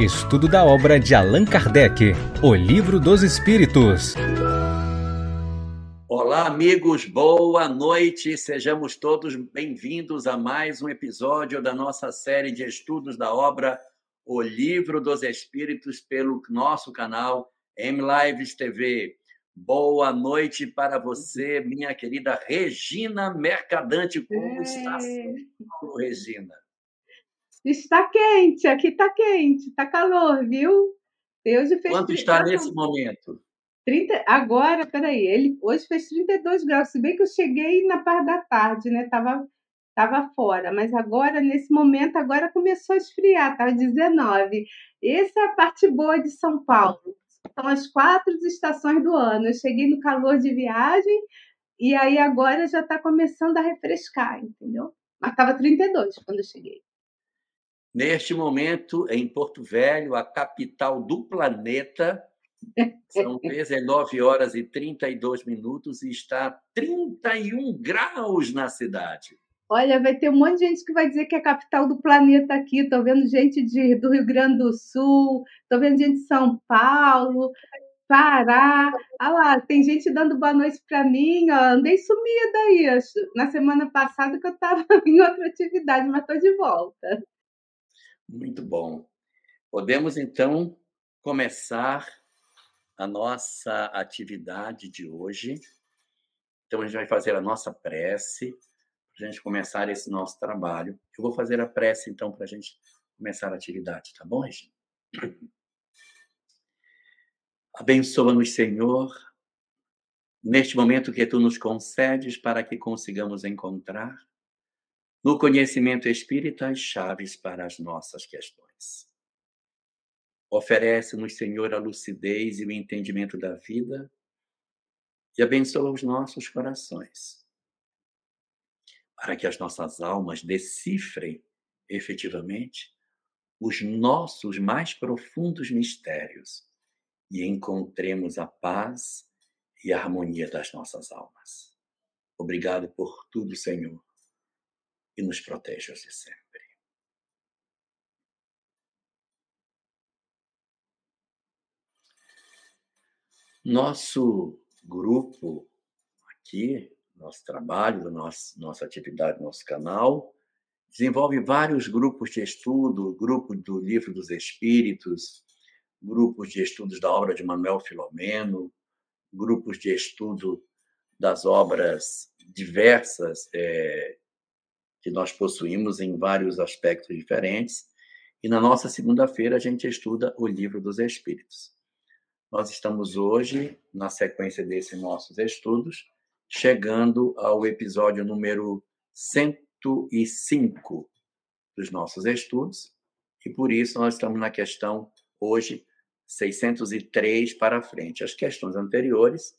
Estudo da obra de Allan Kardec, O Livro dos Espíritos. Olá, amigos, boa noite. Sejamos todos bem-vindos a mais um episódio da nossa série de estudos da obra O Livro dos Espíritos pelo nosso canal M Lives TV. Boa noite para você, minha querida Regina Mercadante. Como está, Regina? Está quente, aqui está quente, está calor, viu? Hoje fez Quanto está nesse momento? 30, agora, peraí, ele hoje fez 32 graus, se bem que eu cheguei na parte da tarde, né? Tava, tava fora, mas agora, nesse momento, agora começou a esfriar, tá 19. Essa é a parte boa de São Paulo. São as quatro estações do ano. Eu cheguei no calor de viagem e aí agora já está começando a refrescar, entendeu? Mas estava 32 quando eu cheguei. Neste momento, em Porto Velho, a capital do planeta, são 19 horas e 32 minutos e está 31 graus na cidade. Olha, vai ter um monte de gente que vai dizer que é a capital do planeta aqui. Estou vendo gente de, do Rio Grande do Sul, estou vendo gente de São Paulo, Pará. Ah lá, tem gente dando boa noite para mim. Ó, andei sumida aí. Na semana passada que eu estava em outra atividade, mas estou de volta. Muito bom. Podemos, então, começar a nossa atividade de hoje. Então, a gente vai fazer a nossa prece, para a gente começar esse nosso trabalho. Eu vou fazer a prece, então, para a gente começar a atividade, tá bom, Regina? Abençoa-nos, Senhor, neste momento que tu nos concedes para que consigamos encontrar no conhecimento espírita as chaves para as nossas questões. Oferece-nos, Senhor, a lucidez e o entendimento da vida e abençoa os nossos corações, para que as nossas almas decifrem efetivamente os nossos mais profundos mistérios e encontremos a paz e a harmonia das nossas almas. Obrigado por tudo, Senhor e nos proteja-se sempre. Nosso grupo aqui, nosso trabalho, nosso, nossa atividade, nosso canal, desenvolve vários grupos de estudo, grupo do Livro dos Espíritos, grupos de estudos da obra de Manuel Filomeno, grupos de estudo das obras diversas é, que nós possuímos em vários aspectos diferentes. E na nossa segunda-feira a gente estuda o Livro dos Espíritos. Nós estamos hoje, na sequência desses nossos estudos, chegando ao episódio número 105 dos nossos estudos, e por isso nós estamos na questão hoje 603 para frente. As questões anteriores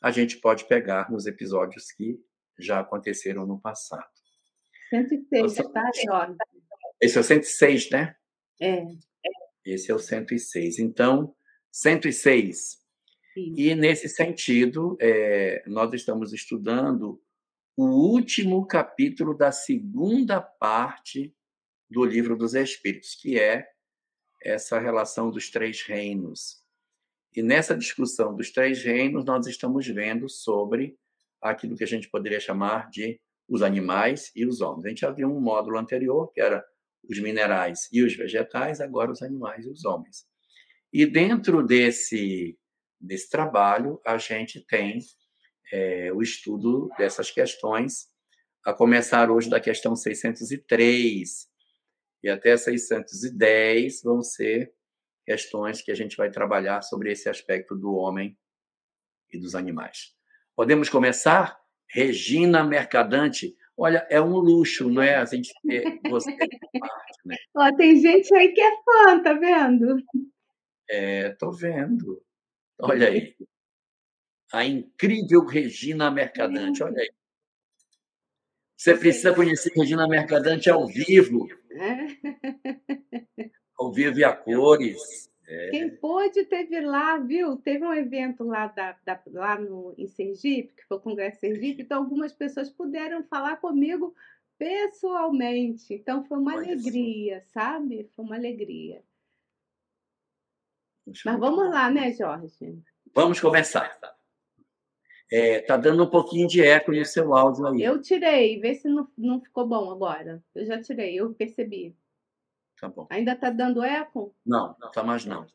a gente pode pegar nos episódios que já aconteceram no passado. 106, tá, Jorge? Esse é o 106, né? É. Esse é o 106. Então, 106. Isso. E, nesse sentido, é, nós estamos estudando o último capítulo da segunda parte do Livro dos Espíritos, que é essa relação dos três reinos. E nessa discussão dos três reinos, nós estamos vendo sobre aquilo que a gente poderia chamar de os animais e os homens. A gente já viu um módulo anterior, que era os minerais e os vegetais, agora os animais e os homens. E dentro desse, desse trabalho, a gente tem é, o estudo dessas questões, a começar hoje da questão 603 e até 610 vão ser questões que a gente vai trabalhar sobre esse aspecto do homem e dos animais. Podemos começar? Regina Mercadante. Olha, é um luxo, não é? A gente ter você parte, né? Ó, tem gente aí que é fã, tá vendo? É, tô vendo. Olha aí. A incrível Regina Mercadante, olha aí. Você precisa conhecer Regina Mercadante ao vivo. É. Ao vivo e a cores. É. Quem pôde teve lá, viu? Teve um evento lá, da, da, lá no, em Sergipe, que foi o Congresso Sergipe, então algumas pessoas puderam falar comigo pessoalmente. Então foi uma Olha alegria, sabe? Foi uma alegria. Mas vamos lá, né, Jorge? Vamos começar. É, tá dando um pouquinho de eco no seu áudio aí. Eu tirei, vê se não, não ficou bom agora. Eu já tirei, eu percebi. Tá bom. Ainda tá dando eco? Não, não tá mais não.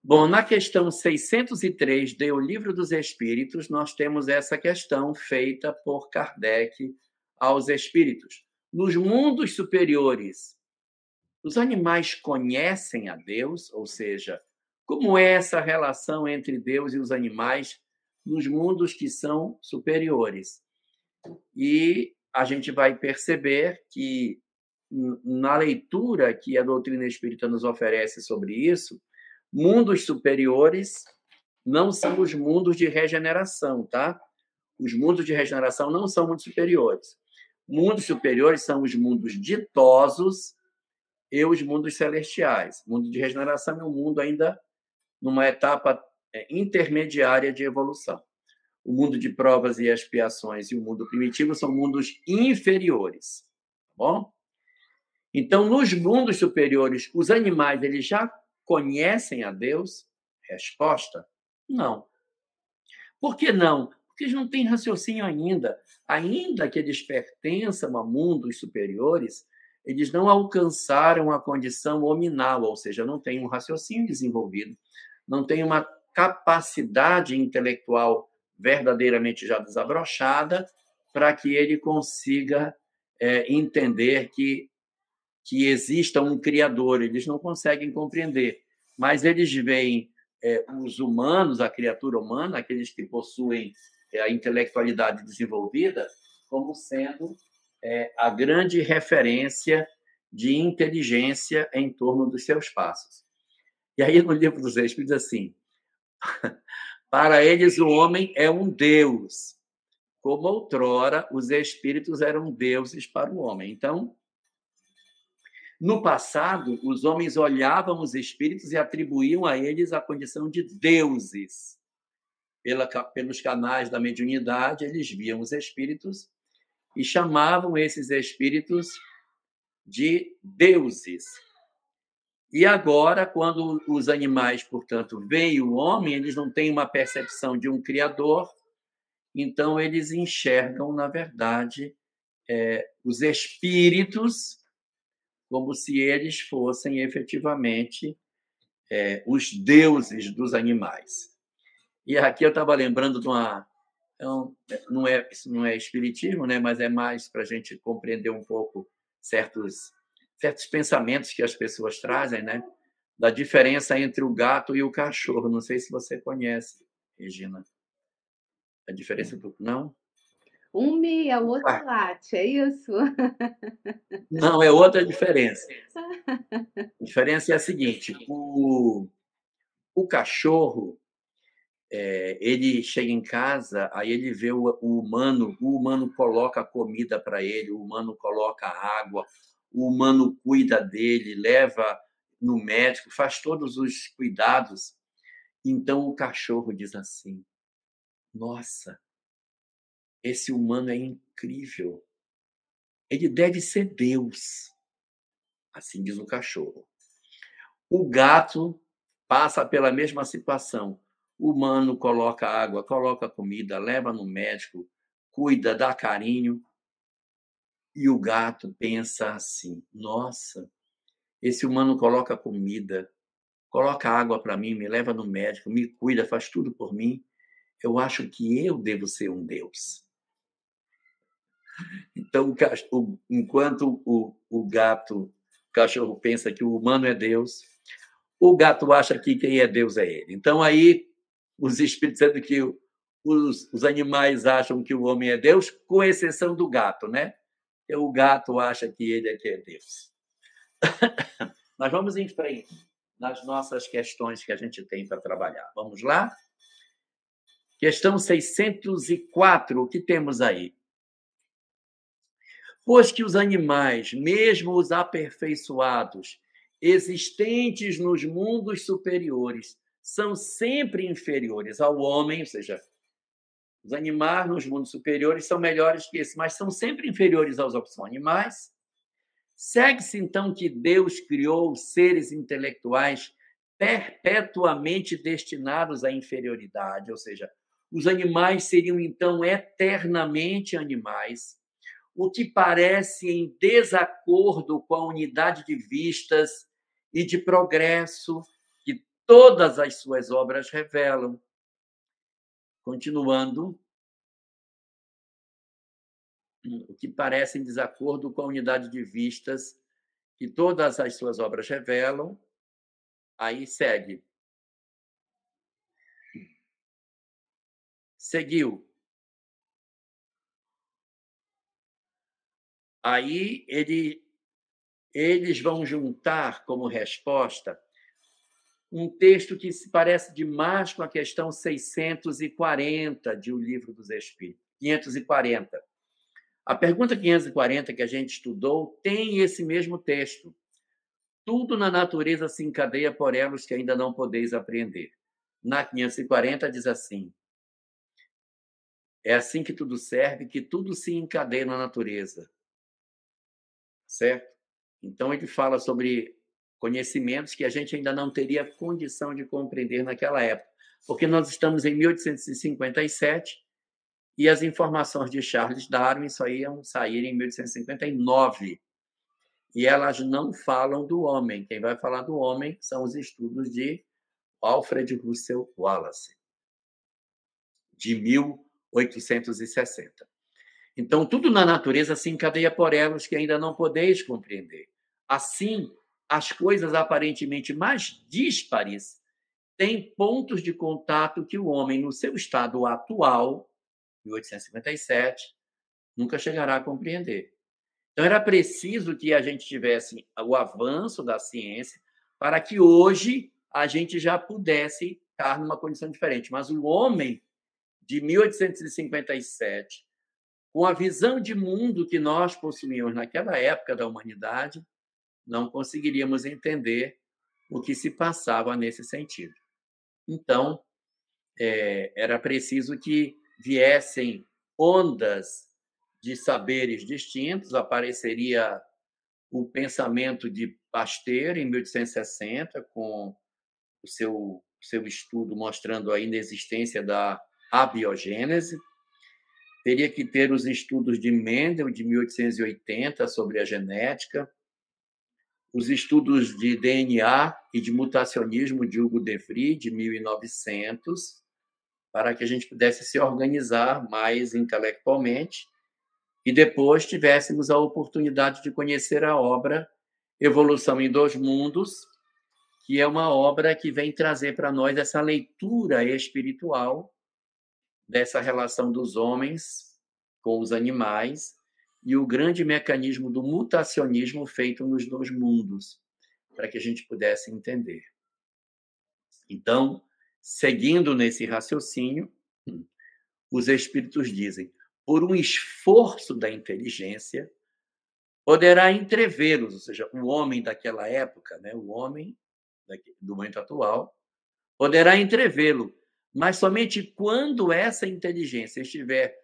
Bom, na questão 603 de O Livro dos Espíritos, nós temos essa questão feita por Kardec aos espíritos. Nos mundos superiores, os animais conhecem a Deus, ou seja, como é essa relação entre Deus e os animais nos mundos que são superiores? E a gente vai perceber que, na leitura que a doutrina espírita nos oferece sobre isso, Mundos superiores não são os mundos de regeneração, tá? Os mundos de regeneração não são mundos superiores. Mundos superiores são os mundos ditosos e os mundos celestiais. Mundo de regeneração é um mundo ainda numa etapa é, intermediária de evolução. O mundo de provas e expiações e o mundo primitivo são mundos inferiores, tá bom? Então, nos mundos superiores, os animais eles já conhecem a Deus? Resposta: não. Por que não? Porque eles não têm raciocínio ainda. Ainda que eles pertençam a mundos superiores, eles não alcançaram a condição hominal, ou seja, não têm um raciocínio desenvolvido, não têm uma capacidade intelectual verdadeiramente já desabrochada para que ele consiga é, entender que que exista um criador, eles não conseguem compreender, mas eles veem é, os humanos, a criatura humana, aqueles que possuem é, a intelectualidade desenvolvida, como sendo é, a grande referência de inteligência em torno dos seus passos. E aí, no livro dos Espíritos, assim: para eles, o homem é um Deus, como outrora os espíritos eram deuses para o homem. Então, no passado, os homens olhavam os espíritos e atribuíam a eles a condição de deuses. Pela, pelos canais da mediunidade, eles viam os espíritos e chamavam esses espíritos de deuses. E agora, quando os animais, portanto, veem o homem, eles não têm uma percepção de um criador, então eles enxergam, na verdade, é, os espíritos como se eles fossem efetivamente é, os deuses dos animais. E aqui eu estava lembrando de uma. Então, não é, isso não é espiritismo, né? mas é mais para a gente compreender um pouco certos, certos pensamentos que as pessoas trazem, né? da diferença entre o gato e o cachorro. Não sei se você conhece, Regina. A diferença do. Não? Um mia, o outro ah. late, é isso? Não, é outra diferença. A diferença é a seguinte: o, o cachorro, é, ele chega em casa, aí ele vê o, o humano, o humano coloca comida para ele, o humano coloca água, o humano cuida dele, leva no médico, faz todos os cuidados. Então o cachorro diz assim: Nossa, esse humano é incrível. Ele deve ser Deus. Assim diz o cachorro. O gato passa pela mesma situação. O humano coloca água, coloca comida, leva no médico, cuida, dá carinho. E o gato pensa assim: nossa, esse humano coloca comida, coloca água para mim, me leva no médico, me cuida, faz tudo por mim. Eu acho que eu devo ser um Deus. Então, o, enquanto o, o gato, o cachorro pensa que o humano é Deus, o gato acha que quem é Deus é ele. Então, aí, os espíritos dizendo que os, os animais acham que o homem é Deus, com exceção do gato, né? O gato acha que ele é que é Deus. Nós vamos em frente nas nossas questões que a gente tem para trabalhar. Vamos lá? Questão 604, o que temos aí? Pois que os animais, mesmo os aperfeiçoados, existentes nos mundos superiores, são sempre inferiores ao homem, ou seja, os animais nos mundos superiores são melhores que esses, mas são sempre inferiores aos outros animais. Segue-se então que Deus criou seres intelectuais perpetuamente destinados à inferioridade, ou seja, os animais seriam então eternamente animais, o que parece em desacordo com a unidade de vistas e de progresso que todas as suas obras revelam. Continuando, o que parece em desacordo com a unidade de vistas que todas as suas obras revelam. Aí segue. Seguiu. Aí ele, eles vão juntar como resposta um texto que se parece demais com a questão 640 de O Livro dos Espíritos, 540. A pergunta 540 que a gente estudou tem esse mesmo texto. Tudo na natureza se encadeia por elos que ainda não podeis apreender. Na 540 diz assim: É assim que tudo serve, que tudo se encadeia na natureza. Certo? Então ele fala sobre conhecimentos que a gente ainda não teria condição de compreender naquela época, porque nós estamos em 1857 e as informações de Charles Darwin só iam sair em 1859. E elas não falam do homem. Quem vai falar do homem são os estudos de Alfred Russel Wallace, de 1860. Então, tudo na natureza se encadeia por elos que ainda não podeis compreender. Assim, as coisas aparentemente mais díspares têm pontos de contato que o homem, no seu estado atual, 1857, nunca chegará a compreender. Então, era preciso que a gente tivesse o avanço da ciência para que hoje a gente já pudesse estar numa condição diferente. Mas o homem de 1857, com a visão de mundo que nós possuímos naquela época da humanidade, não conseguiríamos entender o que se passava nesse sentido. Então, é, era preciso que viessem ondas de saberes distintos, apareceria o pensamento de Pasteur em 1860 com o seu seu estudo mostrando a inexistência da abiogênese. Teria que ter os estudos de Mendel de 1880 sobre a genética, os estudos de DNA e de mutacionismo de Hugo de Vries de 1900 para que a gente pudesse se organizar mais intelectualmente e depois tivéssemos a oportunidade de conhecer a obra Evolução em Dois Mundos, que é uma obra que vem trazer para nós essa leitura espiritual dessa relação dos homens com os animais e o grande mecanismo do mutacionismo feito nos dois mundos, para que a gente pudesse entender. Então, Seguindo nesse raciocínio, os espíritos dizem: por um esforço da inteligência, poderá entrevê-los, ou seja, o homem daquela época, né, o homem do momento atual, poderá entrevê-lo, mas somente quando essa inteligência estiver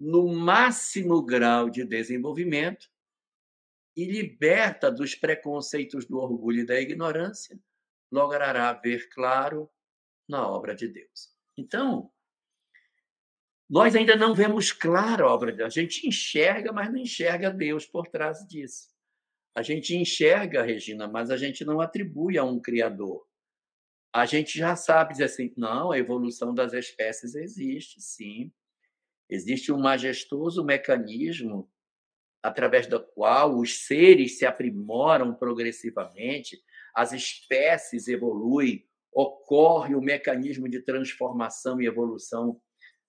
no máximo grau de desenvolvimento e liberta dos preconceitos do orgulho e da ignorância, logrará ver claro na obra de Deus. Então, nós ainda não vemos claro a obra de Deus. A gente enxerga, mas não enxerga Deus por trás disso. A gente enxerga, Regina, mas a gente não atribui a um Criador. A gente já sabe dizer assim: não, a evolução das espécies existe, sim. Existe um majestoso mecanismo através do qual os seres se aprimoram progressivamente, as espécies evoluem, ocorre o mecanismo de transformação e evolução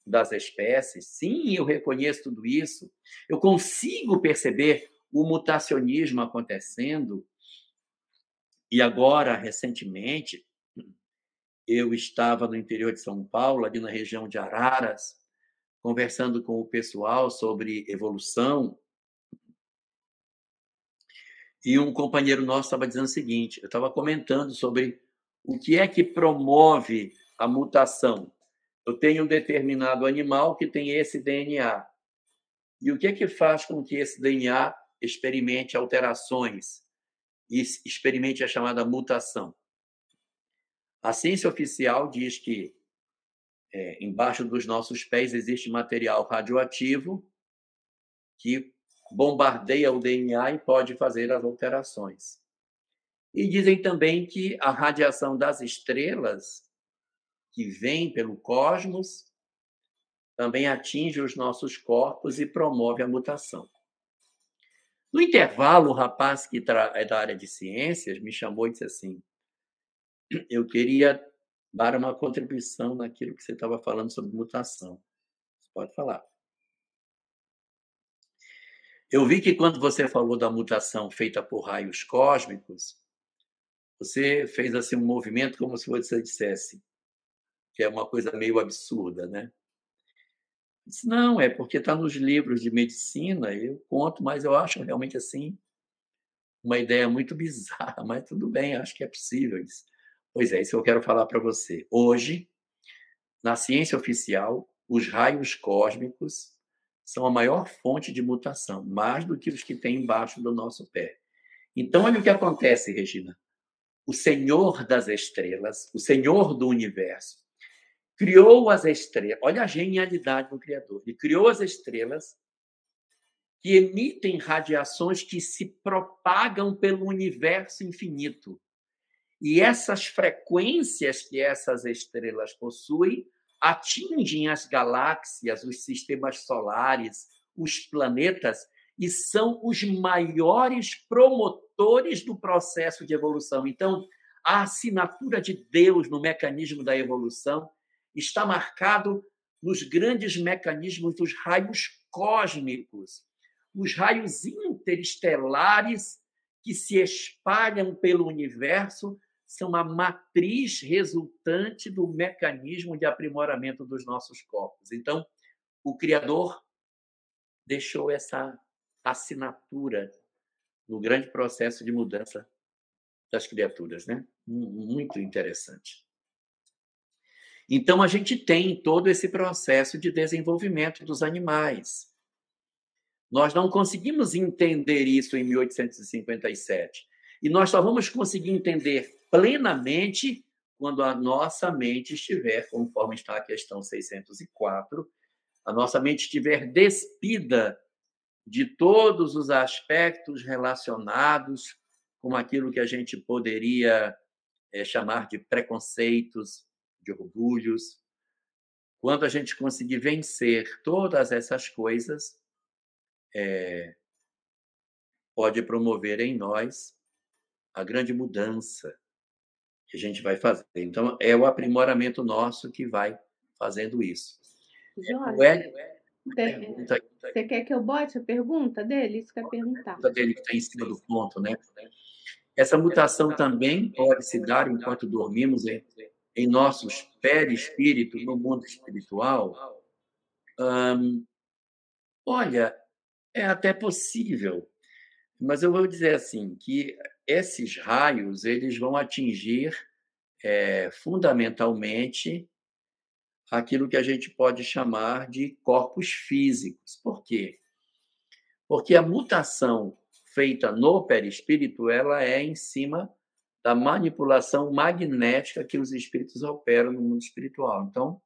das espécies. Sim, eu reconheço tudo isso. Eu consigo perceber o mutacionismo acontecendo. E agora, recentemente, eu estava no interior de São Paulo, ali na região de Araras, conversando com o pessoal sobre evolução. E um companheiro nosso estava dizendo o seguinte: eu estava comentando sobre o que é que promove a mutação? Eu tenho um determinado animal que tem esse DNA. E o que é que faz com que esse DNA experimente alterações e experimente a chamada mutação? A ciência oficial diz que é, embaixo dos nossos pés existe material radioativo que bombardeia o DNA e pode fazer as alterações. E dizem também que a radiação das estrelas, que vem pelo cosmos, também atinge os nossos corpos e promove a mutação. No intervalo, o rapaz que é da área de ciências me chamou e disse assim: Eu queria dar uma contribuição naquilo que você estava falando sobre mutação. Você pode falar. Eu vi que quando você falou da mutação feita por raios cósmicos, você fez assim um movimento como se você dissesse que é uma coisa meio absurda, né? Disse, não, é porque está nos livros de medicina, eu conto, mas eu acho realmente assim uma ideia muito bizarra, mas tudo bem, acho que é possível isso. Pois é, isso que eu quero falar para você. Hoje, na ciência oficial, os raios cósmicos são a maior fonte de mutação, mais do que os que tem embaixo do nosso pé. Então, olha o que acontece, Regina. O Senhor das estrelas, o Senhor do universo, criou as estrelas. Olha a genialidade do Criador. Ele criou as estrelas que emitem radiações que se propagam pelo universo infinito. E essas frequências que essas estrelas possuem atingem as galáxias, os sistemas solares, os planetas e são os maiores promotores do processo de evolução. Então, a assinatura de Deus no mecanismo da evolução está marcado nos grandes mecanismos dos raios cósmicos, os raios interestelares que se espalham pelo universo são a matriz resultante do mecanismo de aprimoramento dos nossos corpos. Então, o Criador deixou essa assinatura no grande processo de mudança das criaturas, né? Muito interessante. Então, a gente tem todo esse processo de desenvolvimento dos animais. Nós não conseguimos entender isso em 1857. E nós só vamos conseguir entender plenamente quando a nossa mente estiver, conforme está a questão 604, a nossa mente estiver despida de todos os aspectos relacionados com aquilo que a gente poderia é, chamar de preconceitos, de orgulhos. Quando a gente conseguir vencer todas essas coisas, é, pode promover em nós a grande mudança que a gente vai fazer. Então, é o aprimoramento nosso que vai fazendo isso. Jorge, é, você, você quer que eu bote a pergunta dele? Isso que eu perguntar. A dele que está em cima do ponto, né? Essa mutação também pode se dar enquanto dormimos em, em nossos perispíritos no mundo espiritual? Hum, olha, é até possível, mas eu vou dizer assim que esses raios eles vão atingir é, fundamentalmente aquilo que a gente pode chamar de corpos físicos. Por quê? Porque a mutação feita no perispírito ela é em cima da manipulação magnética que os espíritos operam no mundo espiritual. Então,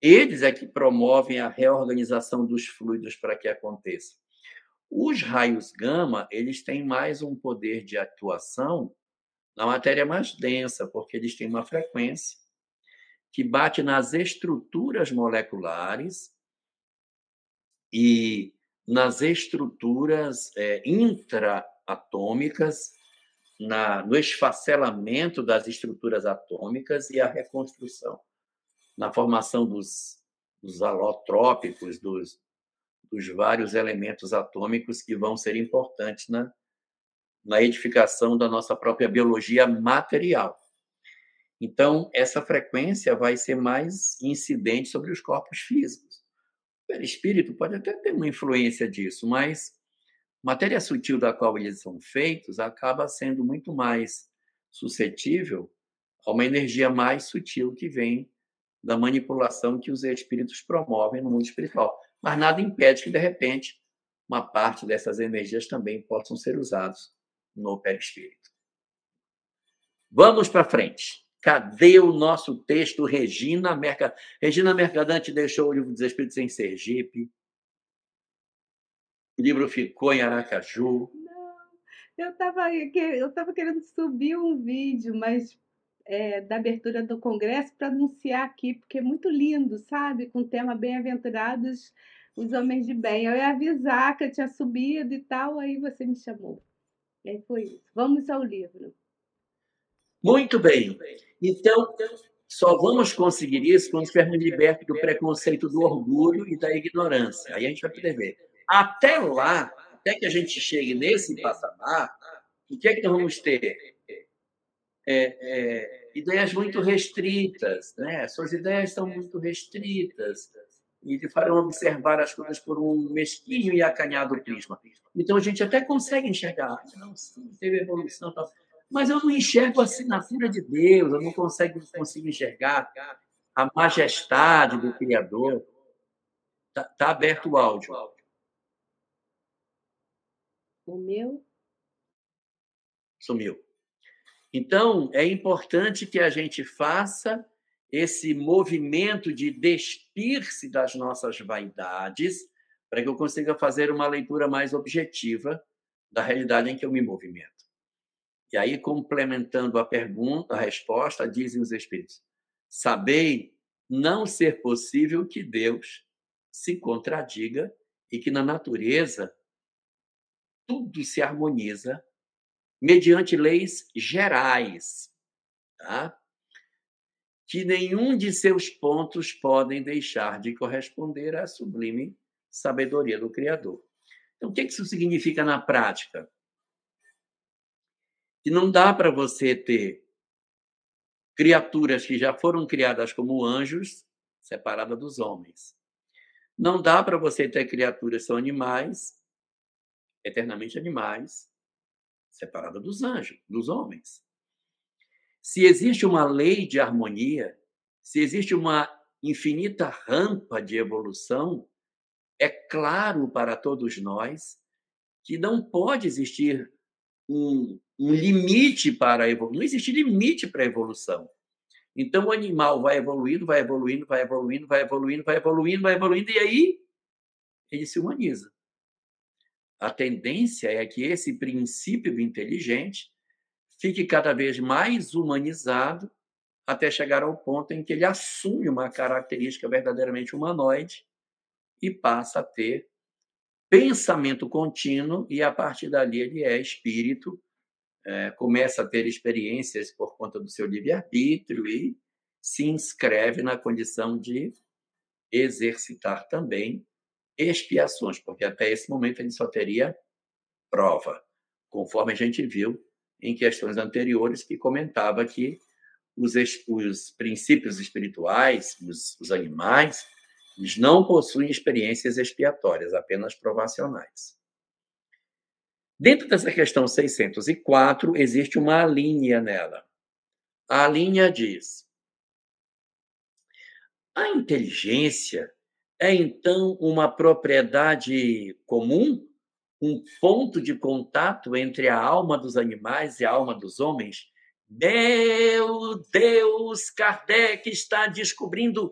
eles é que promovem a reorganização dos fluidos para que aconteça. Os raios gama, eles têm mais um poder de atuação na matéria mais densa, porque eles têm uma frequência que bate nas estruturas moleculares e nas estruturas é, intraatômicas, na, no esfacelamento das estruturas atômicas e a reconstrução, na formação dos, dos alotrópicos, dos, dos vários elementos atômicos que vão ser importantes na, na edificação da nossa própria biologia material. Então, essa frequência vai ser mais incidente sobre os corpos físicos. O perispírito pode até ter uma influência disso, mas matéria sutil da qual eles são feitos acaba sendo muito mais suscetível a uma energia mais sutil que vem da manipulação que os espíritos promovem no mundo espiritual mas nada impede que, de repente, uma parte dessas energias também possam ser usadas no perispírito. Vamos para frente. Cadê o nosso texto? Regina, Merca... Regina Mercadante deixou o livro dos Espíritos em Sergipe. O livro ficou em Aracaju. Não, eu estava eu querendo subir um vídeo, mas é, da abertura do congresso para anunciar aqui, porque é muito lindo, sabe? Com o tema Bem-aventurados os homens de bem. Eu ia avisar que eu tinha subido e tal, aí você me chamou. E aí foi isso. Vamos ao livro. Muito bem. Então, só vamos conseguir isso quando estivermos libertos do preconceito, do orgulho e da ignorância. Aí a gente vai poder ver. Até lá, até que a gente chegue nesse patamar, o que é que nós vamos ter? É, é, ideias muito restritas, né? Suas ideias estão muito restritas e te farão observar as coisas por um mesquinho e acanhado prisma. Então a gente até consegue enxergar, ah, não, sim, teve evolução, tal mas eu não enxergo a assinatura de Deus, eu não consigo, consigo enxergar a majestade do Criador. Está tá aberto o áudio. O meu? Sumiu. Então, é importante que a gente faça esse movimento de despir-se das nossas vaidades, para que eu consiga fazer uma leitura mais objetiva da realidade em que eu me movimento. E aí, complementando a pergunta, a resposta, dizem os Espíritos: Sabei não ser possível que Deus se contradiga e que na natureza tudo se harmoniza mediante leis gerais, tá? que nenhum de seus pontos podem deixar de corresponder à sublime sabedoria do Criador. Então, o que isso significa na prática? que não dá para você ter criaturas que já foram criadas como anjos separadas dos homens. Não dá para você ter criaturas que são animais, eternamente animais, separadas dos anjos, dos homens. Se existe uma lei de harmonia, se existe uma infinita rampa de evolução, é claro para todos nós que não pode existir um, um limite para a evolução. Não existe limite para a evolução. Então o animal vai evoluindo, vai evoluindo, vai evoluindo, vai evoluindo, vai evoluindo, vai evoluindo, e aí ele se humaniza. A tendência é que esse princípio do inteligente fique cada vez mais humanizado até chegar ao ponto em que ele assume uma característica verdadeiramente humanoide e passa a ter pensamento contínuo e a partir dali ele é espírito, é, começa a ter experiências por conta do seu livre-arbítrio e se inscreve na condição de exercitar também expiações, porque até esse momento ele só teria prova, conforme a gente viu em questões anteriores que comentava que os, os princípios espirituais, os, os animais, eles não possuem experiências expiatórias, apenas provacionais. Dentro dessa questão 604, existe uma linha nela. A linha diz: a inteligência é então uma propriedade comum, um ponto de contato entre a alma dos animais e a alma dos homens? Meu Deus, Kardec está descobrindo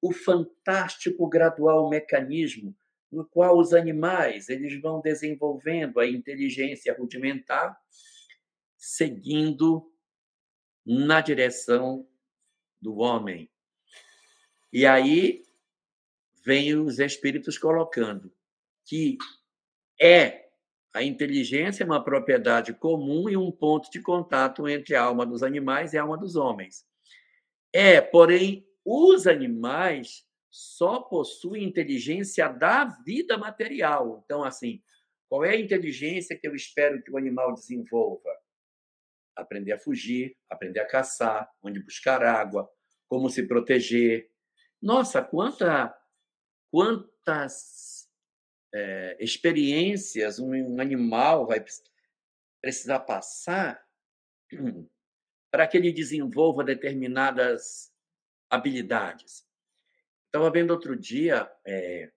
o fantástico gradual mecanismo no qual os animais eles vão desenvolvendo a inteligência rudimentar, seguindo na direção do homem. E aí vem os espíritos colocando que é a inteligência é uma propriedade comum e um ponto de contato entre a alma dos animais e a alma dos homens. É, porém, os animais só possuem inteligência da vida material. Então, assim, qual é a inteligência que eu espero que o animal desenvolva? Aprender a fugir, aprender a caçar, onde buscar água, como se proteger. Nossa, quanta, quantas é, experiências um animal vai precisar passar para que ele desenvolva determinadas habilidades. Estava vendo outro dia é,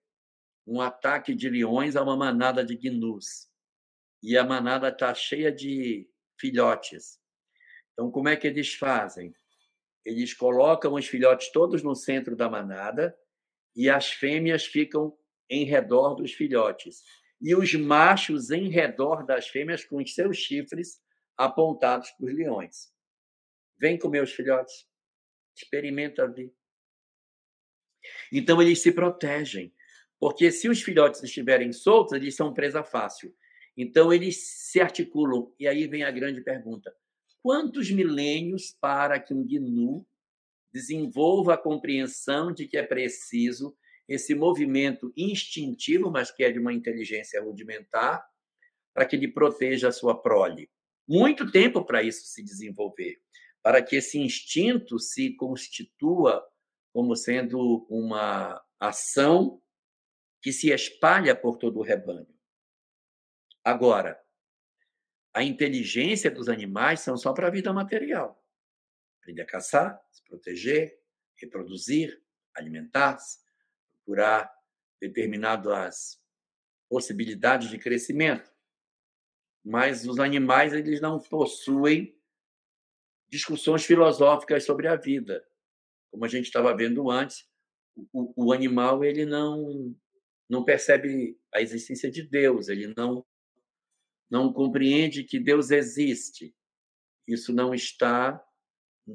um ataque de leões a uma manada de gnus. E a manada está cheia de filhotes. Então, como é que eles fazem? eles colocam os filhotes todos no centro da manada e as fêmeas ficam em redor dos filhotes. E os machos em redor das fêmeas com os seus chifres apontados para os leões. Vem com meus filhotes. Experimenta ver. Então eles se protegem, porque se os filhotes estiverem soltos, eles são presa fácil. Então eles se articulam. E aí vem a grande pergunta: quantos milênios para que um gnu desenvolva a compreensão de que é preciso esse movimento instintivo, mas que é de uma inteligência rudimentar, para que ele proteja a sua prole? Muito tempo para isso se desenvolver, para que esse instinto se constitua como sendo uma ação que se espalha por todo o rebanho. Agora, a inteligência dos animais são só para a vida material. Aprender a caçar, se proteger, reproduzir, alimentar-se, procurar determinadas possibilidades de crescimento. Mas os animais eles não possuem discussões filosóficas sobre a vida. Como a gente estava vendo antes, o, o animal ele não não percebe a existência de Deus, ele não não compreende que Deus existe. Isso não está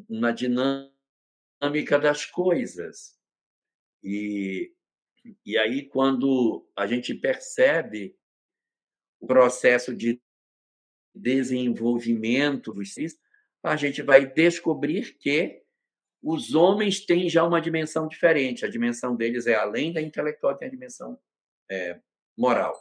na dinâmica das coisas. E, e aí, quando a gente percebe o processo de desenvolvimento dos cis, a gente vai descobrir que os homens têm já uma dimensão diferente. A dimensão deles é além da intelectual, tem a dimensão é, moral.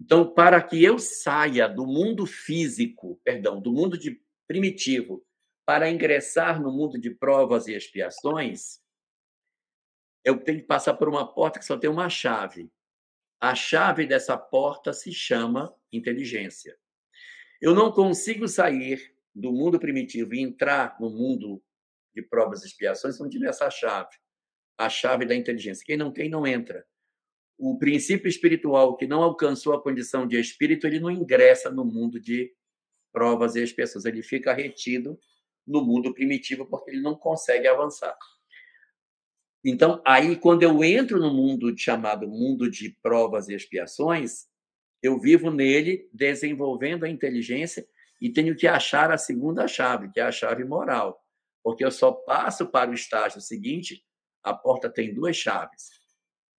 Então, para que eu saia do mundo físico, perdão, do mundo de primitivo, para ingressar no mundo de provas e expiações, eu tenho que passar por uma porta que só tem uma chave. A chave dessa porta se chama inteligência. Eu não consigo sair do mundo primitivo e entrar no mundo de provas e expiações se não tiver essa chave, a chave da inteligência. Quem não tem, não entra o princípio espiritual que não alcançou a condição de espírito, ele não ingressa no mundo de provas e expiações, ele fica retido no mundo primitivo porque ele não consegue avançar. Então, aí, quando eu entro no mundo chamado mundo de provas e expiações, eu vivo nele desenvolvendo a inteligência e tenho que achar a segunda chave, que é a chave moral. Porque eu só passo para o estágio seguinte, a porta tem duas chaves: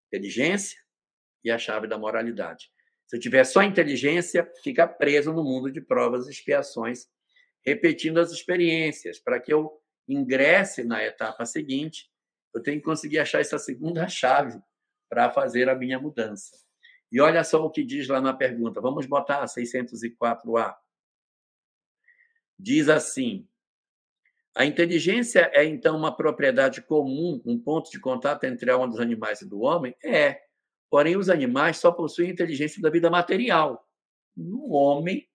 inteligência e a chave da moralidade. Se eu tiver só inteligência, fica preso no mundo de provas e expiações, repetindo as experiências. Para que eu ingresse na etapa seguinte, eu tenho que conseguir achar essa segunda chave para fazer a minha mudança. E olha só o que diz lá na pergunta. Vamos botar 604A. Diz assim: a inteligência é então uma propriedade comum, um ponto de contato entre a alma dos animais e do homem? É. Porém, os animais só possuem inteligência da vida material. No homem,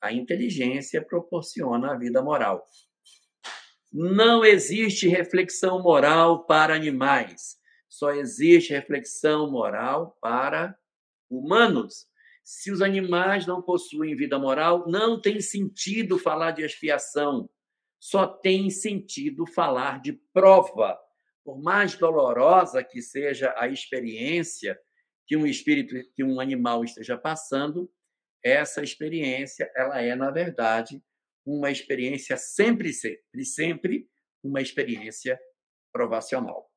a inteligência proporciona a vida moral. Não existe reflexão moral para animais. Só existe reflexão moral para humanos. Se os animais não possuem vida moral, não tem sentido falar de expiação. Só tem sentido falar de prova. Por mais dolorosa que seja a experiência, que um espírito, que um animal esteja passando, essa experiência, ela é, na verdade, uma experiência sempre, sempre, sempre uma experiência provacional.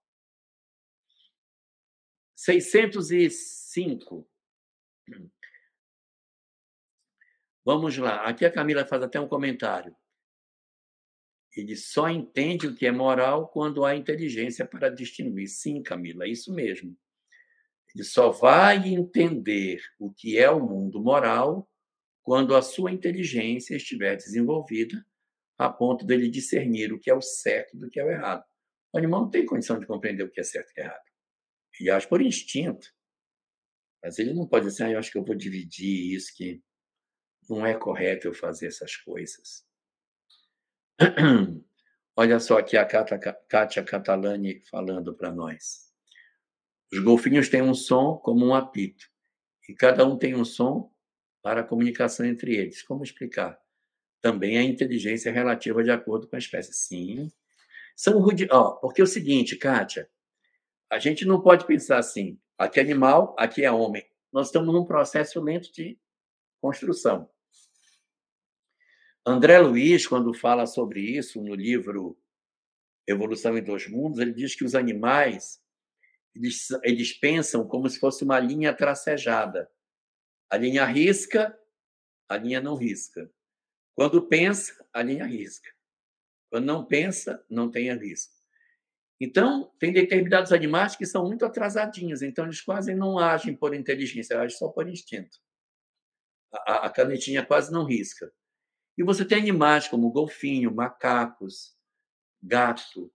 605. Vamos lá. Aqui a Camila faz até um comentário. Ele só entende o que é moral quando há inteligência para distinguir. Sim, Camila, é isso mesmo. Ele só vai entender o que é o mundo moral quando a sua inteligência estiver desenvolvida a ponto dele discernir o que é o certo do que é o errado. O animal não tem condição de compreender o que é certo e o que é errado. Ele age por instinto. Mas ele não pode dizer, ah, eu acho que eu vou dividir isso, que não é correto eu fazer essas coisas. Olha só aqui a Kátia Catalani falando para nós. Os golfinhos têm um som como um apito, e cada um tem um som para a comunicação entre eles. Como explicar? também a inteligência relativa de acordo com a espécie. Sim. São rudi... oh, porque é o seguinte, Kátia, a gente não pode pensar assim, aqui é animal, aqui é homem. Nós estamos num processo lento de construção. André Luiz, quando fala sobre isso no livro Evolução em Dois Mundos, ele diz que os animais eles, eles pensam como se fosse uma linha tracejada. A linha risca, a linha não risca. Quando pensa, a linha risca. Quando não pensa, não tem risco. Então, tem determinados animais que são muito atrasadinhos, então eles quase não agem por inteligência, agem só por instinto. A, a canetinha quase não risca. E você tem animais como golfinho, macacos, gato,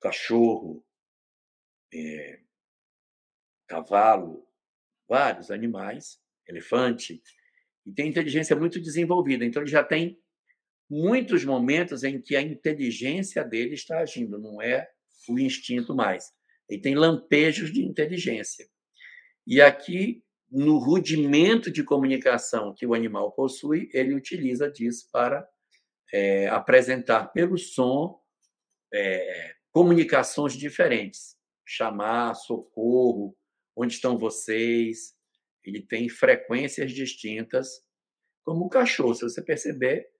cachorro, é, cavalo, vários animais, elefante, e tem inteligência muito desenvolvida. Então, ele já tem muitos momentos em que a inteligência dele está agindo, não é o instinto mais. Ele tem lampejos de inteligência. E aqui no rudimento de comunicação que o animal possui, ele utiliza disso para é, apresentar pelo som é, comunicações diferentes. Chamar, socorro, onde estão vocês. Ele tem frequências distintas, como o cachorro. Se você perceber,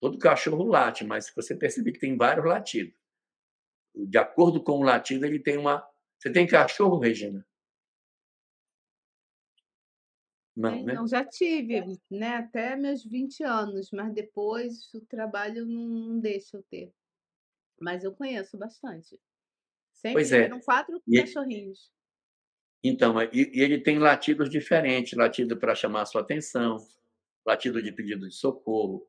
todo cachorro late, mas se você perceber que tem vários latidos. De acordo com o latido, ele tem uma. Você tem cachorro, Regina? Não, né? Não, já tive, né? Até meus 20 anos, mas depois o trabalho não deixa eu ter. Mas eu conheço bastante. Sempre pois é. eram quatro e cachorrinhos. Então, e, e ele tem latidos diferentes, latido para chamar a sua atenção, latido de pedido de socorro.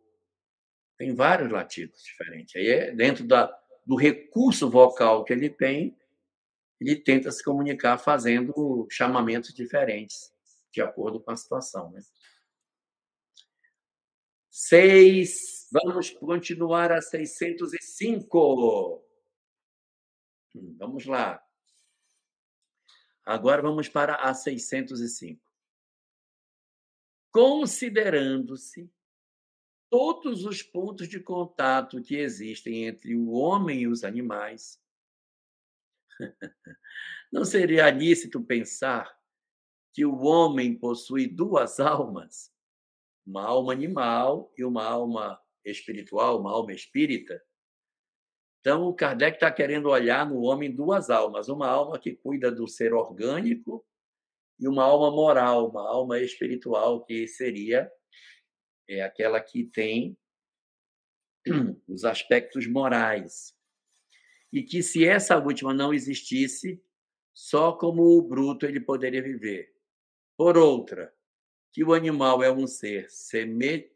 Tem vários latidos diferentes. Aí é dentro da, do recurso vocal que ele tem, ele tenta se comunicar fazendo chamamentos diferentes de acordo com a situação. Né? Seis, vamos continuar a 605. Hum, vamos lá. Agora vamos para a 605. Considerando-se todos os pontos de contato que existem entre o homem e os animais, não seria lícito pensar que o homem possui duas almas, uma alma animal e uma alma espiritual, uma alma espírita. Então, o Kardec está querendo olhar no homem duas almas: uma alma que cuida do ser orgânico e uma alma moral, uma alma espiritual, que seria é, aquela que tem os aspectos morais. E que, se essa última não existisse, só como o bruto ele poderia viver. Por outra, que o animal é um ser semelhante,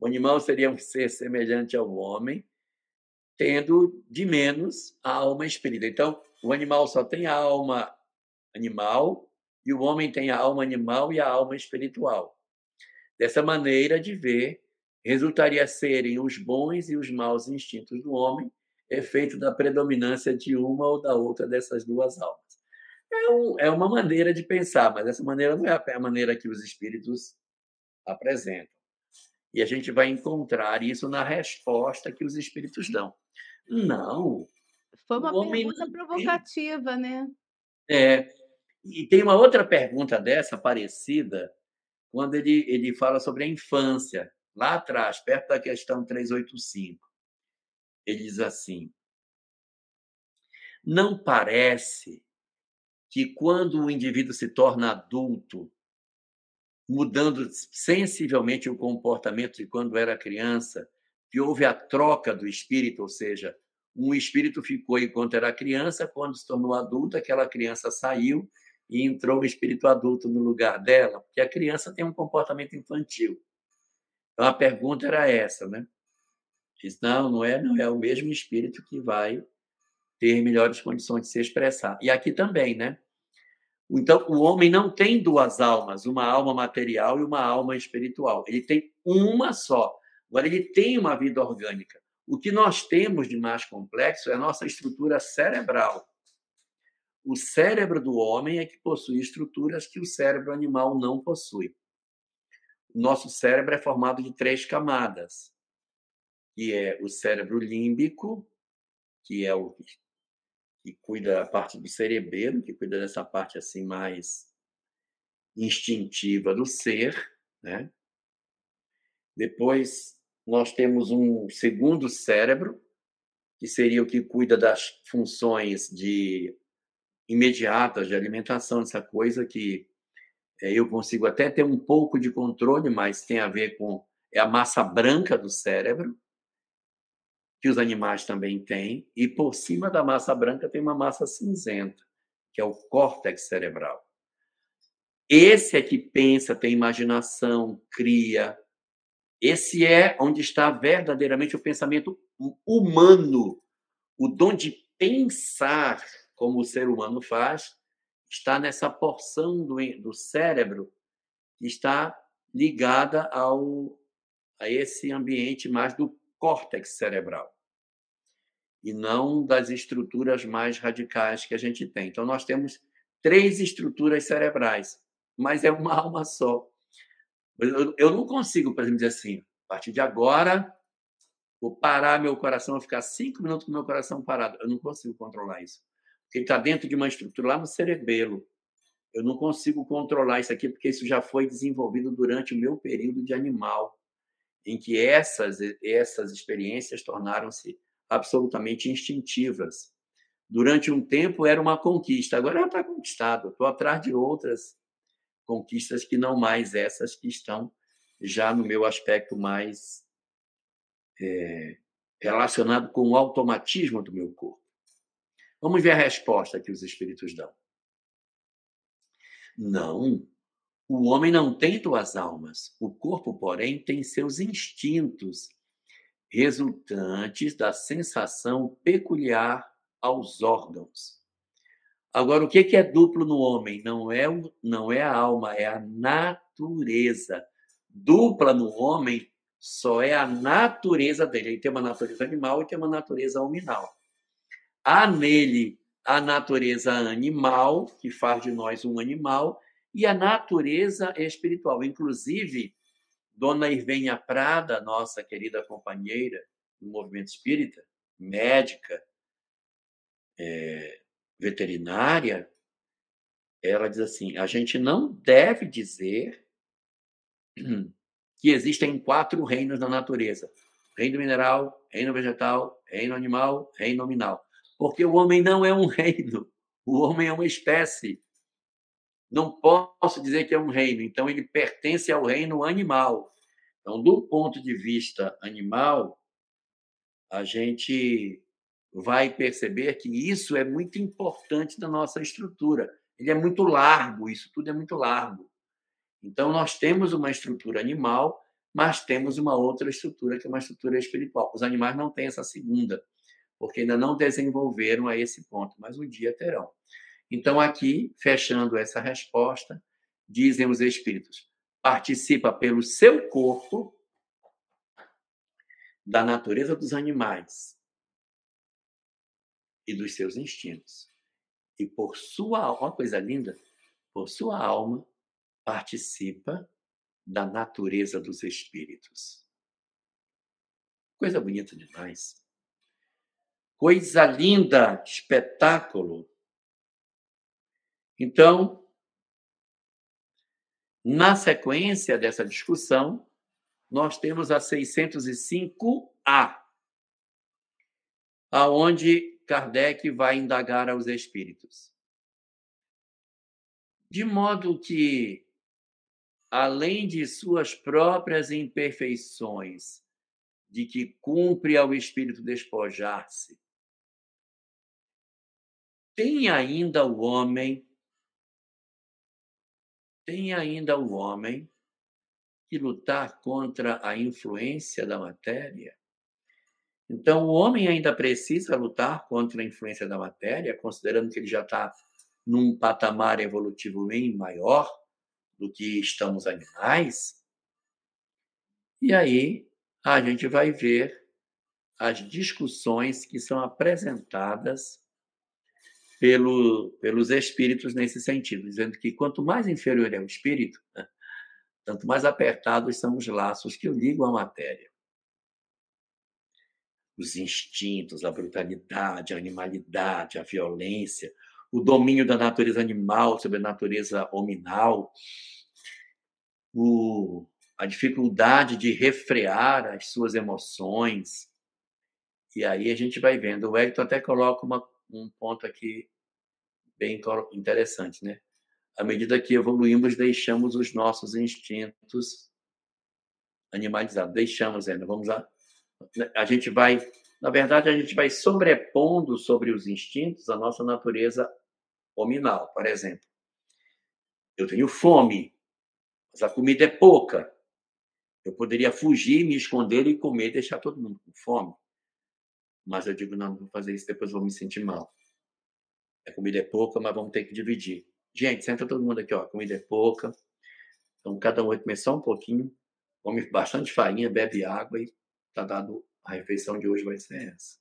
o animal seria um ser semelhante ao homem, tendo de menos a alma espírita. Então, o animal só tem a alma animal e o homem tem a alma animal e a alma espiritual. Dessa maneira de ver, resultaria serem os bons e os maus instintos do homem, efeito da predominância de uma ou da outra dessas duas almas. É, um, é uma maneira de pensar, mas essa maneira não é a maneira que os espíritos apresentam. E a gente vai encontrar isso na resposta que os espíritos dão. Não. Foi uma pergunta provocativa, né? É. E tem uma outra pergunta dessa, parecida, quando ele, ele fala sobre a infância, lá atrás, perto da questão 385. Ele diz assim: Não parece que quando o indivíduo se torna adulto, mudando sensivelmente o comportamento de quando era criança, que houve a troca do espírito, ou seja, um espírito ficou enquanto era criança, quando se tornou adulto, aquela criança saiu e entrou o espírito adulto no lugar dela, porque a criança tem um comportamento infantil. Então a pergunta era essa, né? Diz, não, não é, não é o mesmo espírito que vai ter melhores condições de se expressar. E aqui também, né? Então, o homem não tem duas almas, uma alma material e uma alma espiritual. Ele tem uma só. Agora, ele tem uma vida orgânica. O que nós temos de mais complexo é a nossa estrutura cerebral. O cérebro do homem é que possui estruturas que o cérebro animal não possui. nosso cérebro é formado de três camadas, que é o cérebro límbico, que é o que cuida da parte do cerebelo, que cuida dessa parte assim mais instintiva do ser, né? Depois nós temos um segundo cérebro, que seria o que cuida das funções de imediatas de alimentação, essa coisa que é, eu consigo até ter um pouco de controle, mas tem a ver com é a massa branca do cérebro, que os animais também têm, e por cima da massa branca tem uma massa cinzenta, que é o córtex cerebral. Esse é que pensa, tem imaginação, cria. Esse é onde está verdadeiramente o pensamento humano, o dom de pensar como o ser humano faz, está nessa porção do, do cérebro que está ligada ao, a esse ambiente mais do córtex cerebral e não das estruturas mais radicais que a gente tem. Então, nós temos três estruturas cerebrais, mas é uma alma só. Eu, não consigo, por exemplo, dizer assim, a partir de agora, vou parar meu coração, vou ficar cinco minutos com meu coração parado. Eu não consigo controlar isso que está dentro de uma estrutura lá no cerebelo. Eu não consigo controlar isso aqui porque isso já foi desenvolvido durante o meu período de animal, em que essas essas experiências tornaram-se absolutamente instintivas. Durante um tempo era uma conquista, agora já está conquistado. Estou atrás de outras conquistas que não mais essas que estão já no meu aspecto mais é, relacionado com o automatismo do meu corpo. Vamos ver a resposta que os espíritos dão. Não, o homem não tem duas almas. O corpo, porém, tem seus instintos, resultantes da sensação peculiar aos órgãos. Agora, o que é duplo no homem? Não é, não é a alma, é a natureza. Dupla no homem só é a natureza dele. Ele tem uma natureza animal e tem uma natureza hominal. Há nele a natureza animal, que faz de nós um animal, e a natureza espiritual. Inclusive, Dona Irvênia Prada, nossa querida companheira do movimento espírita, médica, é, veterinária, ela diz assim: a gente não deve dizer que existem quatro reinos da natureza: reino mineral, reino vegetal, reino animal, reino nominal. Porque o homem não é um reino, o homem é uma espécie. Não posso dizer que é um reino, então ele pertence ao reino animal. Então, do ponto de vista animal, a gente vai perceber que isso é muito importante na nossa estrutura. Ele é muito largo, isso tudo é muito largo. Então, nós temos uma estrutura animal, mas temos uma outra estrutura, que é uma estrutura espiritual. Os animais não têm essa segunda porque ainda não desenvolveram a esse ponto, mas um dia terão. Então, aqui, fechando essa resposta, dizem os espíritos: participa pelo seu corpo da natureza dos animais e dos seus instintos. E por sua alma, coisa linda, por sua alma, participa da natureza dos espíritos. Coisa bonita demais. Coisa linda, espetáculo. Então, na sequência dessa discussão, nós temos a 605A, aonde Kardec vai indagar aos espíritos. De modo que, além de suas próprias imperfeições, de que cumpre ao espírito despojar-se, tem ainda o homem, tem ainda o homem que lutar contra a influência da matéria. Então, o homem ainda precisa lutar contra a influência da matéria, considerando que ele já está num patamar evolutivo bem maior do que estamos animais. E aí a gente vai ver as discussões que são apresentadas pelo, pelos espíritos nesse sentido, dizendo que quanto mais inferior é o espírito, tanto mais apertados são os laços que o ligam à matéria. Os instintos, a brutalidade, a animalidade, a violência, o domínio da natureza animal sobre a natureza hominal, o, a dificuldade de refrear as suas emoções. E aí a gente vai vendo. O Hélio até coloca uma, um ponto aqui bem interessante, né? À medida que evoluímos, deixamos os nossos instintos animalizados. Deixamos ainda. Vamos lá. A gente vai, na verdade, a gente vai sobrepondo sobre os instintos a nossa natureza hominal, por exemplo. Eu tenho fome, mas a comida é pouca. Eu poderia fugir, me esconder e comer, deixar todo mundo com fome. Mas eu digo, não, não vou fazer isso, depois vou me sentir mal. A comida é pouca, mas vamos ter que dividir. Gente, senta todo mundo aqui, ó. A comida é pouca. Então, cada um vai comer só um pouquinho. Come bastante farinha, bebe água e tá dado. A refeição de hoje vai ser essa.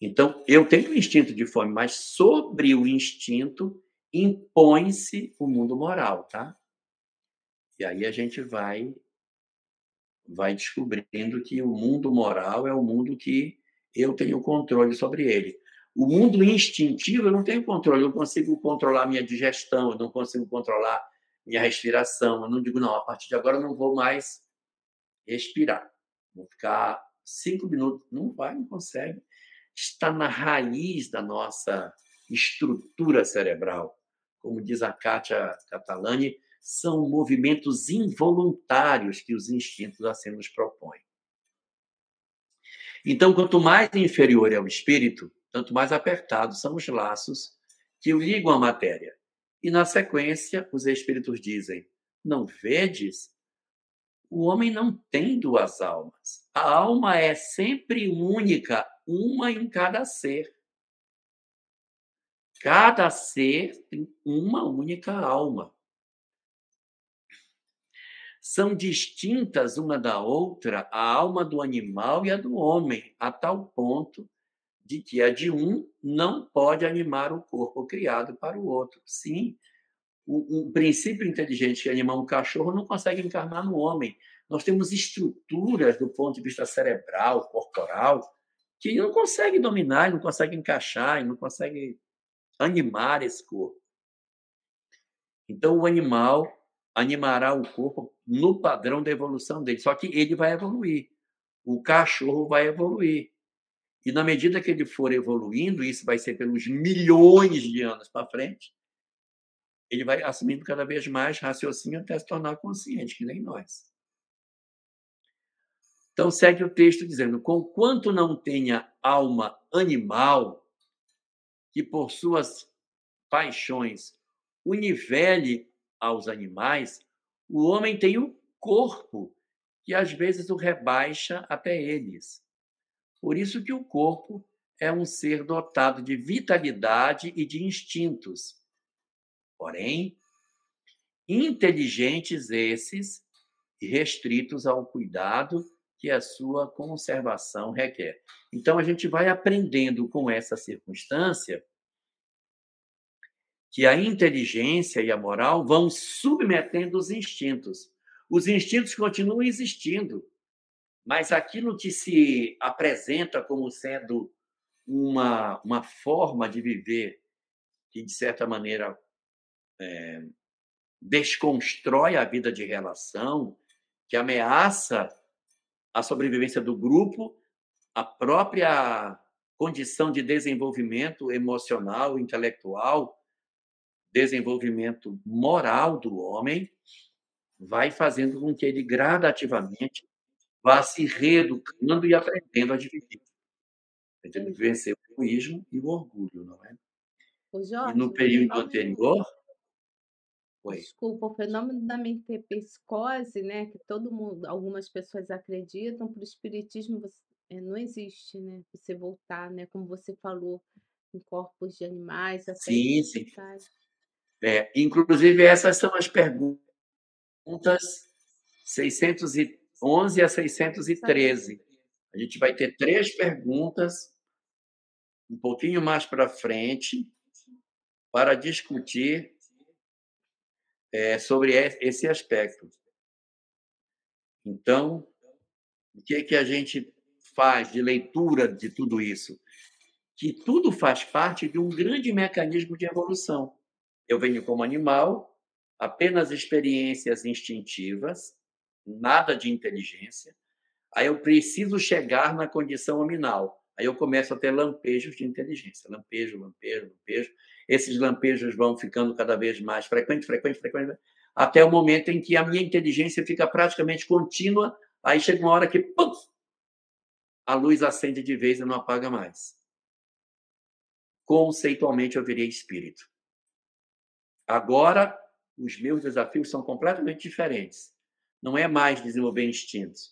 Então, eu tenho o instinto de fome, mas sobre o instinto impõe-se o mundo moral, tá? E aí a gente vai vai descobrindo que o mundo moral é o mundo que eu tenho controle sobre ele. O mundo instintivo eu não tenho controle, eu não consigo controlar minha digestão, eu não consigo controlar minha respiração. Eu não digo, não, a partir de agora eu não vou mais respirar. Vou ficar cinco minutos. Não vai, não consegue. Está na raiz da nossa estrutura cerebral. Como diz a Kátia Catalani, são movimentos involuntários que os instintos assim nos propõem. Então, quanto mais inferior é o espírito, tanto mais apertados são os laços que o ligam à matéria. E na sequência, os espíritos dizem: Não vedes? O homem não tem duas almas. A alma é sempre única, uma em cada ser. Cada ser tem uma única alma são distintas uma da outra a alma do animal e a do homem, a tal ponto de que a de um não pode animar o corpo criado para o outro. Sim, o, um princípio inteligente que anima um cachorro não consegue encarnar no homem. Nós temos estruturas do ponto de vista cerebral, corporal, que não consegue dominar, não consegue encaixar, não consegue animar esse corpo. Então, o animal animará o corpo no padrão da evolução dele. Só que ele vai evoluir. O cachorro vai evoluir. E na medida que ele for evoluindo, isso vai ser pelos milhões de anos para frente, ele vai assumindo cada vez mais raciocínio até se tornar consciente, que nem nós. Então segue o texto dizendo: Conquanto não tenha alma animal, que por suas paixões o nivele aos animais, o homem tem o corpo que às vezes o rebaixa até eles. Por isso que o corpo é um ser dotado de vitalidade e de instintos. Porém, inteligentes esses e restritos ao cuidado que a sua conservação requer. Então a gente vai aprendendo com essa circunstância que a inteligência e a moral vão submetendo os instintos. Os instintos continuam existindo, mas aquilo que se apresenta como sendo uma, uma forma de viver que, de certa maneira, é, desconstrói a vida de relação, que ameaça a sobrevivência do grupo, a própria condição de desenvolvimento emocional, intelectual, desenvolvimento moral do homem vai fazendo com que ele gradativamente vá se reeducando e aprendendo a dividir. Entendeu? Vencer o egoísmo e o orgulho, não é? Jorge, e no período anterior. Oi. Desculpa, o fenômeno da metempsicose, né, que todo mundo, algumas pessoas acreditam, para o espiritismo você, é, não existe, né? Você voltar, né, como você falou, em corpos de animais, até sim, sim. É, inclusive, essas são as perguntas 611 a 613. A gente vai ter três perguntas um pouquinho mais para frente para discutir é, sobre esse aspecto. Então, o que, é que a gente faz de leitura de tudo isso? Que tudo faz parte de um grande mecanismo de evolução. Eu venho como animal, apenas experiências instintivas, nada de inteligência. Aí eu preciso chegar na condição nominal. Aí eu começo a ter lampejos de inteligência. Lampejo, lampejo, lampejo. Esses lampejos vão ficando cada vez mais frequentes, frequentes, frequentes, até o momento em que a minha inteligência fica praticamente contínua. Aí chega uma hora que pum, a luz acende de vez e não apaga mais. Conceitualmente eu virei espírito. Agora, os meus desafios são completamente diferentes. Não é mais desenvolver instintos.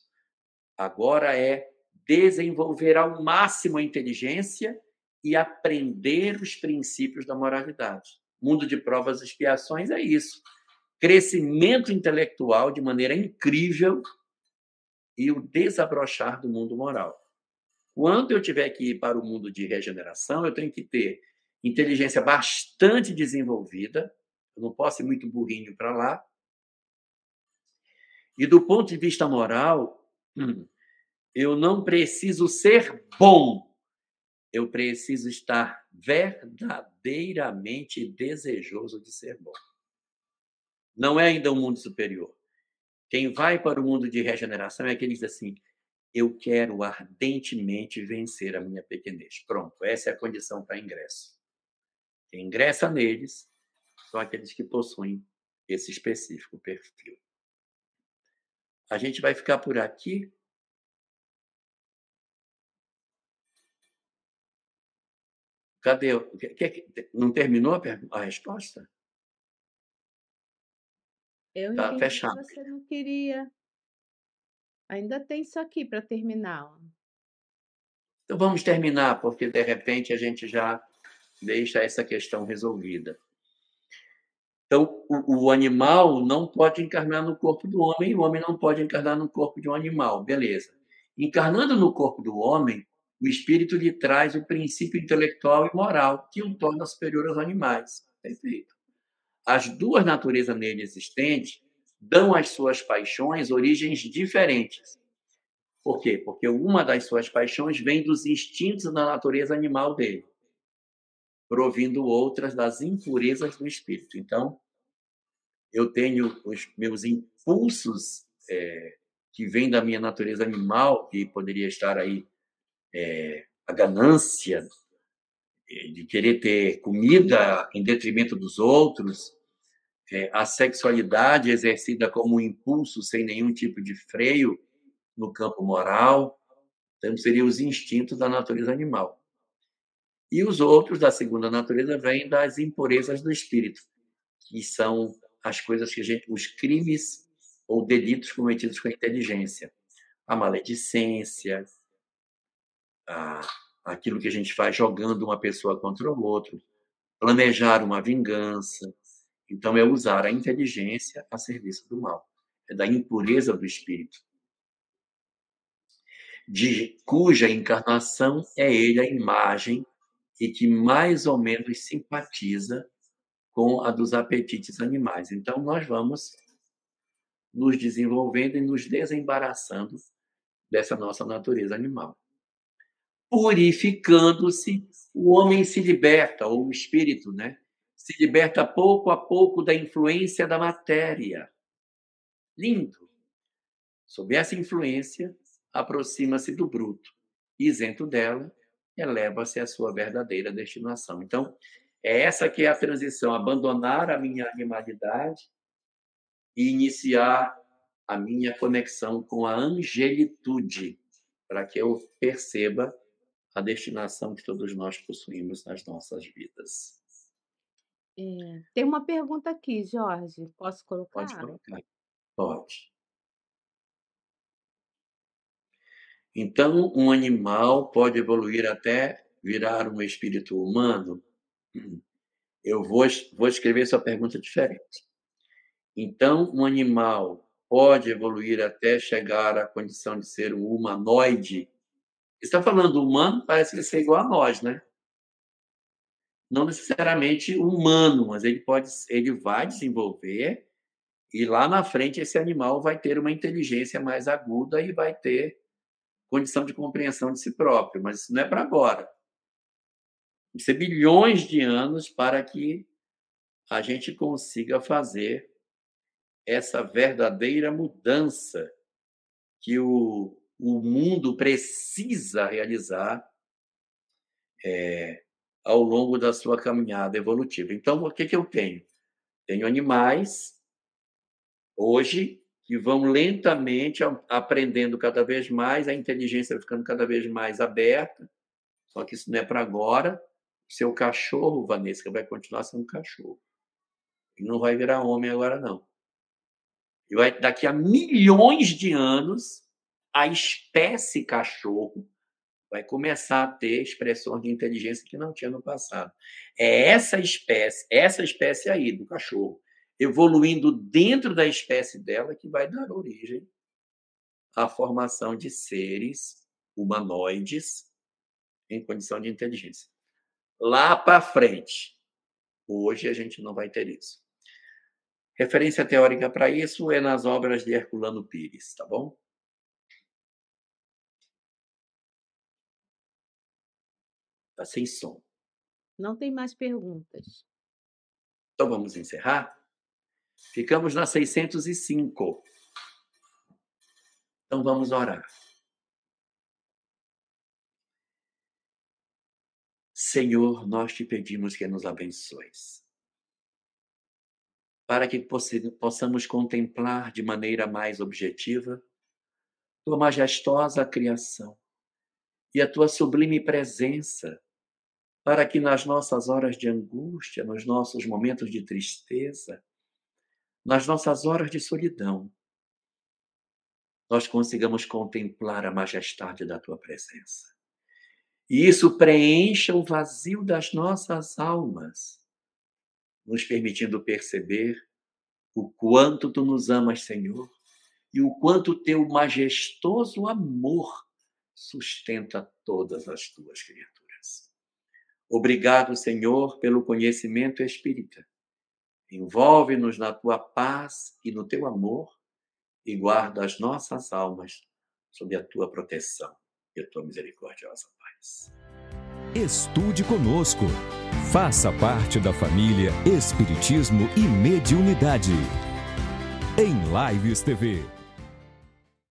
Agora é desenvolver ao máximo a inteligência e aprender os princípios da moralidade. Mundo de provas e expiações é isso. Crescimento intelectual de maneira incrível e o desabrochar do mundo moral. Quando eu tiver que ir para o mundo de regeneração, eu tenho que ter inteligência bastante desenvolvida, eu não posso ir muito burrinho para lá. E do ponto de vista moral, hum, eu não preciso ser bom, eu preciso estar verdadeiramente desejoso de ser bom. Não é ainda um mundo superior. Quem vai para o mundo de regeneração é aquele que diz assim: eu quero ardentemente vencer a minha pequenez. Pronto, essa é a condição para ingresso. Quem ingressa neles são aqueles que possuem esse específico perfil. A gente vai ficar por aqui. Cadê? Não terminou a, resposta? Eu tá fechado. que você não queria. Ainda tem isso aqui para terminar. Então vamos terminar, porque de repente a gente já deixa essa questão resolvida. Então, o, o, animal não pode encarnar no corpo do homem, o homem não pode encarnar no corpo de um animal, beleza. Encarnando no corpo do homem, o espírito lhe traz o princípio intelectual e moral que o torna superior aos animais. Perfeito. As duas naturezas nele existentes dão às suas paixões origens diferentes. Por quê? Porque uma das suas paixões vem dos instintos da natureza animal dele, provindo outras das impurezas do espírito. Então, eu tenho os meus impulsos é, que vêm da minha natureza animal, que poderia estar aí é, a ganância é, de querer ter comida em detrimento dos outros, é, a sexualidade exercida como um impulso sem nenhum tipo de freio no campo moral, então seriam os instintos da natureza animal. E os outros da segunda natureza vêm das impurezas do espírito, que são as coisas que a gente, os crimes ou delitos cometidos com a inteligência, a maledicência, a, aquilo que a gente faz jogando uma pessoa contra o outro, planejar uma vingança. Então, é usar a inteligência a serviço do mal, é da impureza do espírito, de cuja encarnação é ele a imagem e que mais ou menos simpatiza com a dos apetites animais. Então, nós vamos nos desenvolvendo e nos desembaraçando dessa nossa natureza animal purificando-se, o homem se liberta, ou o espírito, né? Se liberta pouco a pouco da influência da matéria. Lindo. Sob essa influência, aproxima-se do bruto. Isento dela, eleva-se à sua verdadeira destinação. Então, é essa que é a transição, abandonar a minha animalidade e iniciar a minha conexão com a angelitude, para que eu perceba a destinação que todos nós possuímos nas nossas vidas. É, tem uma pergunta aqui, Jorge. Posso colocar? Pode colocar. Pode. Então, um animal pode evoluir até virar um espírito humano? Eu vou, vou escrever essa pergunta diferente. Então, um animal pode evoluir até chegar à condição de ser um humanoide está falando humano, parece que ser igual a nós, né? Não necessariamente humano, mas ele pode, ele vai desenvolver E lá na frente, esse animal vai ter uma inteligência mais aguda e vai ter condição de compreensão de si próprio. Mas isso não é para agora. Vai ser bilhões de anos para que a gente consiga fazer essa verdadeira mudança que o, o mundo precisa realizar é, ao longo da sua caminhada evolutiva. Então, o que, que eu tenho? Tenho animais, hoje, que vão lentamente aprendendo cada vez mais, a inteligência vai ficando cada vez mais aberta, só que isso não é para agora. Seu cachorro, Vanessa, vai continuar sendo cachorro. Ele não vai virar homem agora, não. E vai, daqui a milhões de anos, a espécie cachorro vai começar a ter expressões de inteligência que não tinha no passado. É essa espécie, essa espécie aí do cachorro, evoluindo dentro da espécie dela que vai dar origem à formação de seres humanoides em condição de inteligência. Lá para frente, hoje a gente não vai ter isso. Referência teórica para isso é nas obras de Herculano Pires, tá bom? Tá sem som. Não tem mais perguntas. Então vamos encerrar? Ficamos na 605. Então vamos orar. Senhor, nós te pedimos que nos abençoes para que possamos contemplar de maneira mais objetiva tua majestosa criação e a tua sublime presença, para que nas nossas horas de angústia, nos nossos momentos de tristeza, nas nossas horas de solidão, nós consigamos contemplar a majestade da tua presença. E isso preencha o vazio das nossas almas nos permitindo perceber o quanto tu nos amas, Senhor, e o quanto teu majestoso amor sustenta todas as tuas criaturas. Obrigado, Senhor, pelo conhecimento espírita. Envolve-nos na tua paz e no teu amor e guarda as nossas almas sob a tua proteção e a tua misericordiosa paz. Estude conosco. Faça parte da família Espiritismo e Mediunidade. Em Lives TV.